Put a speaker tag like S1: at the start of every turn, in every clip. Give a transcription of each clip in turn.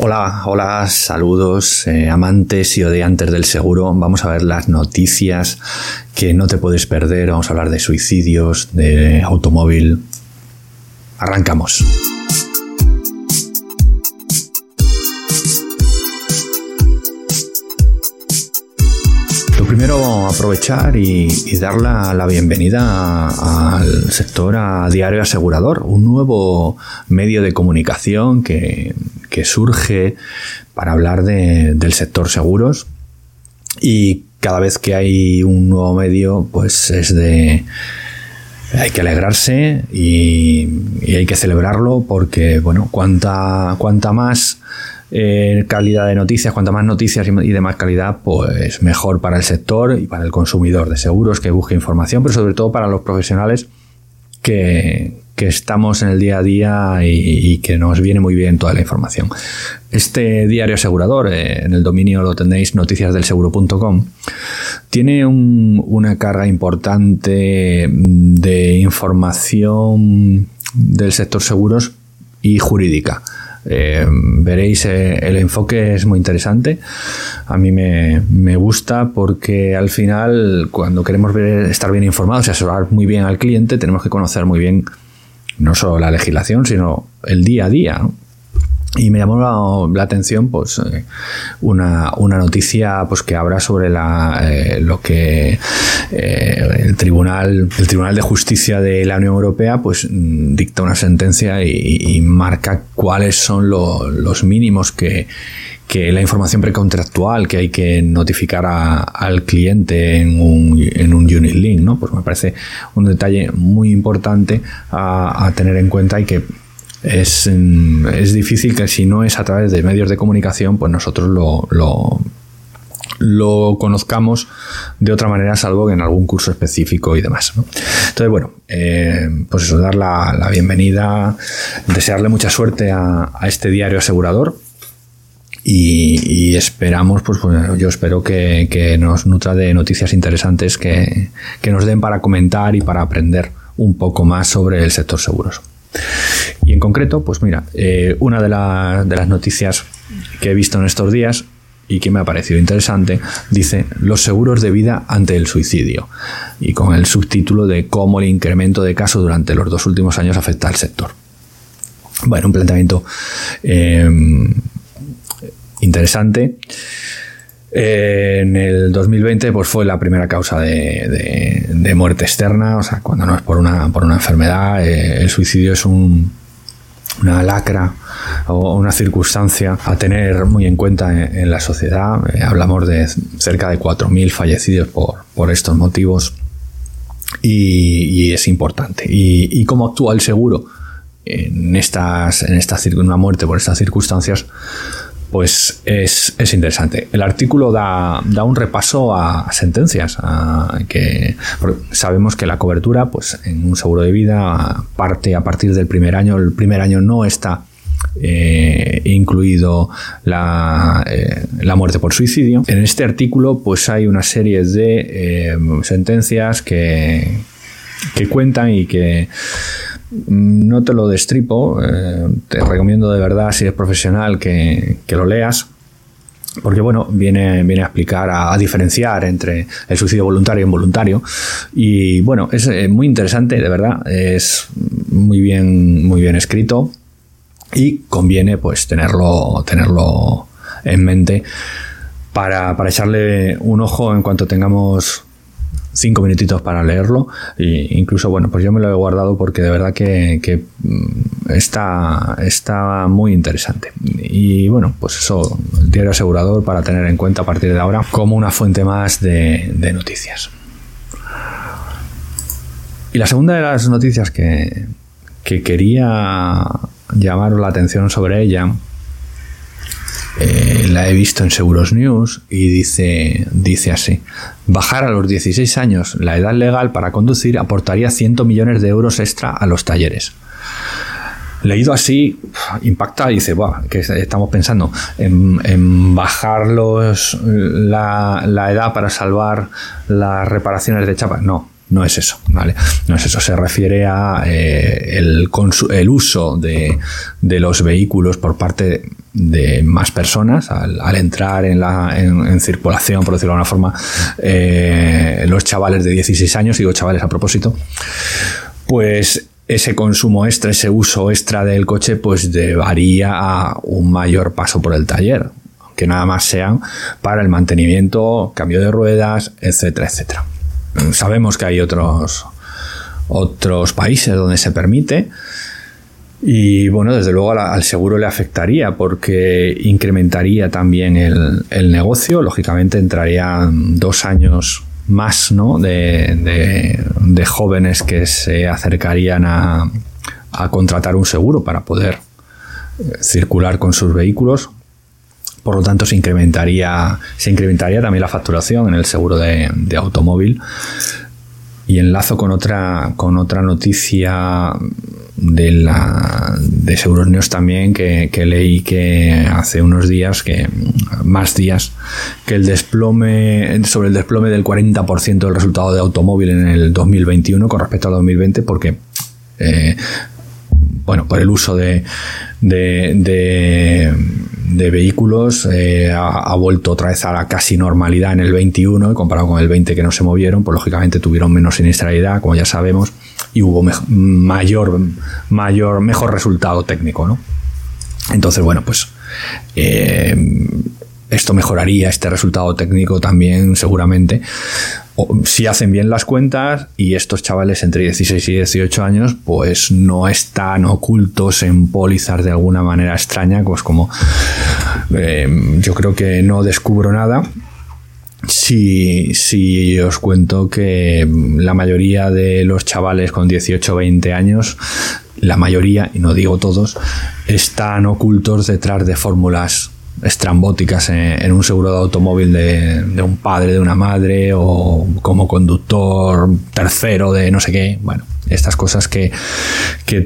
S1: Hola, hola, saludos eh, amantes y odiantes del seguro. Vamos a ver las noticias que no te puedes perder. Vamos a hablar de suicidios, de automóvil. Arrancamos. Primero aprovechar y, dar la, bienvenida al sector a Diario Asegurador, un nuevo medio de comunicación que, surge para hablar del sector seguros. Y cada vez que hay un nuevo medio pues es de hay que alegrarse y, y hay que celebrarlo porque bueno cuanta cuanta más eh, calidad de noticias, cuanto más noticias y de más calidad, pues mejor para el sector y para el consumidor de seguros que busque información, pero sobre todo para los profesionales que, estamos en el día a día y, que nos viene muy bien toda la información. Este diario asegurador, eh, en el dominio lo tenéis noticiasdelseguro.com, tiene una carga importante de información del sector seguros y jurídica. Eh, veréis, eh, el enfoque es muy interesante. A mí me, gusta porque al final, cuando queremos estar bien informados y asesorar muy bien al cliente, tenemos que conocer muy bien no solo la legislación, sino el día a día. Y me llamó la, atención pues eh, una, noticia pues que habla sobre la, eh, lo que eh, el tribunal el tribunal de justicia de la Unión Europea pues mm, dicta una sentencia y, marca cuáles son los mínimos que, la información precontractual que hay que notificar al cliente en un, en un unit link, ¿no? Pues me parece un detalle muy importante a, a tener en cuenta y que es, es, difícil que si no es a través de medios de comunicación, pues nosotros lo, lo, conozcamos de otra manera, salvo en algún curso específico y demás. Entonces, bueno, eh, pues eso, dar la, bienvenida, desearle mucha suerte a, este diario asegurador. Y, esperamos, pues, pues, yo espero que, que, nos nutra de noticias interesantes que, que nos den para comentar y para aprender un poco más sobre el sector seguros. Y en concreto, pues mira, eh, una de, las noticias que he visto en estos días y que me ha parecido interesante, dice los seguros de vida ante el suicidio y con el subtítulo de cómo el incremento de casos durante los dos últimos años afecta al sector. Bueno, un planteamiento eh, interesante en el 2020 pues fue la primera causa de, muerte externa, o sea, cuando no es por una, por una enfermedad, eh, el suicidio es un, una lacra o una circunstancia a tener muy en cuenta en, la sociedad. Eh, hablamos de cerca de 4.000 fallecidos por, estos motivos y, es importante. Y, cómo actúa el seguro en, estas, en esta, una muerte por estas circunstancias? Pues es, interesante. El artículo da, un repaso a, sentencias, que sabemos que la cobertura, pues en un seguro de vida parte a partir del primer año. El primer año no está eh, incluido la, eh, la, muerte por suicidio. En este artículo, pues hay una serie de eh, sentencias que, que cuentan y que no te lo destripo, eh, te recomiendo de verdad, si eres profesional, que, lo leas. Porque bueno, viene, viene a explicar, a, diferenciar entre el suicidio voluntario e involuntario. Y bueno, es eh, muy interesante, de verdad. Es muy bien, muy bien escrito. Y conviene pues tenerlo, tenerlo en mente para, para echarle un ojo en cuanto tengamos cinco minutitos para leerlo. E incluso, bueno, pues yo me lo he guardado porque de verdad que, mm, está, está muy interesante. Y bueno, pues eso, el diario asegurador para tener en cuenta a partir de ahora como una fuente más de, noticias. Y la segunda de las noticias que, que quería llamaros la atención sobre ella eh, la he visto en Seguros News y dice, dice así, bajar a los 16 años la edad legal para conducir aportaría 100 millones de euros extra a los talleres. Leído así, impacta y dice, que estamos pensando en, bajar los, la, edad para salvar las reparaciones de chapa. No, no es eso, ¿vale? No es eso, se refiere a eh, el, el, uso de, de, los vehículos por parte de más personas al, entrar en, la, en, circulación, por decirlo de alguna forma, eh, los chavales de 16 años, digo chavales a propósito, pues ese consumo extra, ese uso extra del coche, pues llevaría a un mayor paso por el taller, que nada más sean para el mantenimiento, cambio de ruedas, etcétera, etcétera. Sabemos que hay otros, otros países donde se permite. Y bueno, desde luego al, seguro le afectaría porque incrementaría también el, negocio. Lógicamente entrarían dos años más ¿no? de, jóvenes que se acercarían a, a, contratar un seguro para poder eh, circular con sus vehículos. Por lo tanto, se incrementaría, se incrementaría también la facturación en el seguro de, automóvil. Y enlazo con otra, con otra noticia de, la, de Seguros News también que, leí que hace unos días, que más días, que el desplome, sobre el desplome del 40% del resultado de automóvil en el 2021 con respecto al 2020, porque eh, bueno, por el uso de, de, vehículos eh, ha, vuelto otra vez a la casi normalidad en el 21 comparado con el 20 que no se movieron, pues lógicamente tuvieron menos siniestralidad, como ya sabemos, y hubo mayor, mayor, mejor resultado técnico, ¿no? Entonces, bueno, pues eh, esto mejoraría este resultado técnico también seguramente. Si hacen bien las cuentas y estos chavales entre 16 y 18 años pues no están ocultos en pólizas de alguna manera extraña pues como eh, yo creo que no descubro nada. Si, si os cuento que la mayoría de los chavales con 18 o 20 años la mayoría, y no digo todos, están ocultos detrás de fórmulas estrambóticas en, un seguro de automóvil de, un padre, de una madre o como conductor tercero de no sé qué. Bueno, estas cosas que,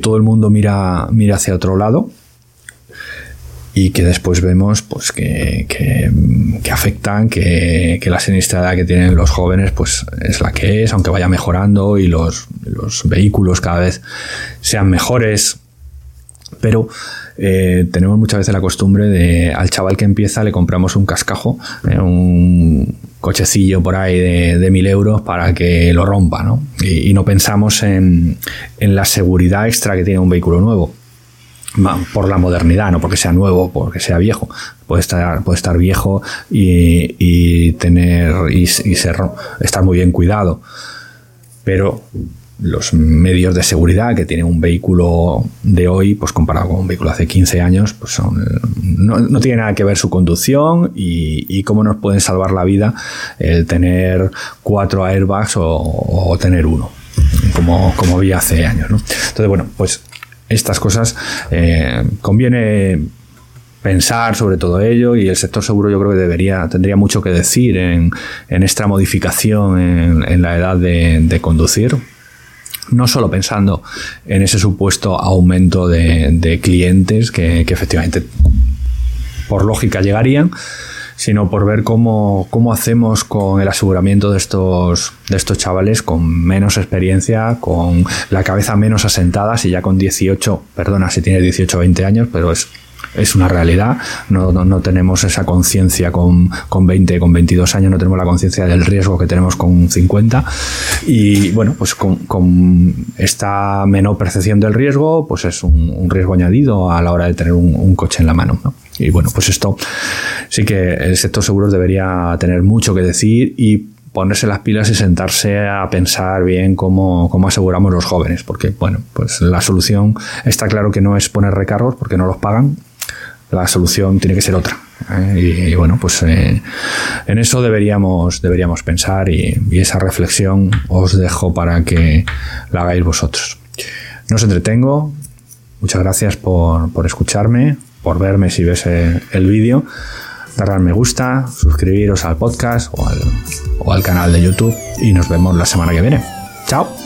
S1: todo el mundo mira, mira hacia otro lado y que después vemos pues que, afectan, que, la siniestrada que tienen los jóvenes pues es la que es, aunque vaya mejorando y los, los vehículos cada vez sean mejores, pero eh, tenemos muchas veces la costumbre de al chaval que empieza le compramos un cascajo, eh, un cochecillo por ahí de, mil euros para que lo rompa, ¿no? Y, no pensamos en, la seguridad extra que tiene un vehículo nuevo por la modernidad, no porque sea nuevo, porque sea viejo. Puede estar, puede estar viejo y, tener y, ser, estar muy bien cuidado. Pero los medios de seguridad que tiene un vehículo de hoy, pues comparado con un vehículo hace 15 años, pues son, no, tiene nada que ver su conducción y, cómo nos pueden salvar la vida el tener cuatro airbags o, tener uno, como, como había hace años. Entonces, bueno, pues estas cosas eh, conviene pensar sobre todo ello y el sector seguro yo creo que debería tendría mucho que decir en, esta modificación en, la edad de conducir no solo pensando en ese supuesto aumento de, clientes que, efectivamente por lógica llegarían, sino por ver cómo, hacemos con el aseguramiento de estos, de estos chavales con menos experiencia, con la cabeza menos asentada, si ya con 18, perdona si tiene 18 o 20 años, pero es es una realidad. No, no, tenemos esa conciencia con, con 20, con 22 años, no tenemos la conciencia del riesgo que tenemos con 50. Y bueno, pues con, con esta menor percepción del riesgo, pues es un, riesgo añadido a la hora de tener un, coche en la mano. Y bueno, pues esto sí que el sector seguros debería tener mucho que decir y ponerse las pilas y sentarse a pensar bien cómo, cómo, aseguramos los jóvenes, porque bueno, pues la solución está claro que no es poner recargos porque no los pagan, la solución tiene que ser otra. ¿eh? Y, bueno, pues eh, en eso deberíamos, deberíamos pensar y, esa reflexión os dejo para que la hagáis vosotros. No os entretengo. Muchas gracias por, escucharme, por verme si ves eh, el, vídeo. Darle me gusta, suscribiros al podcast o al, o al canal de YouTube y nos vemos la semana que viene. Chao.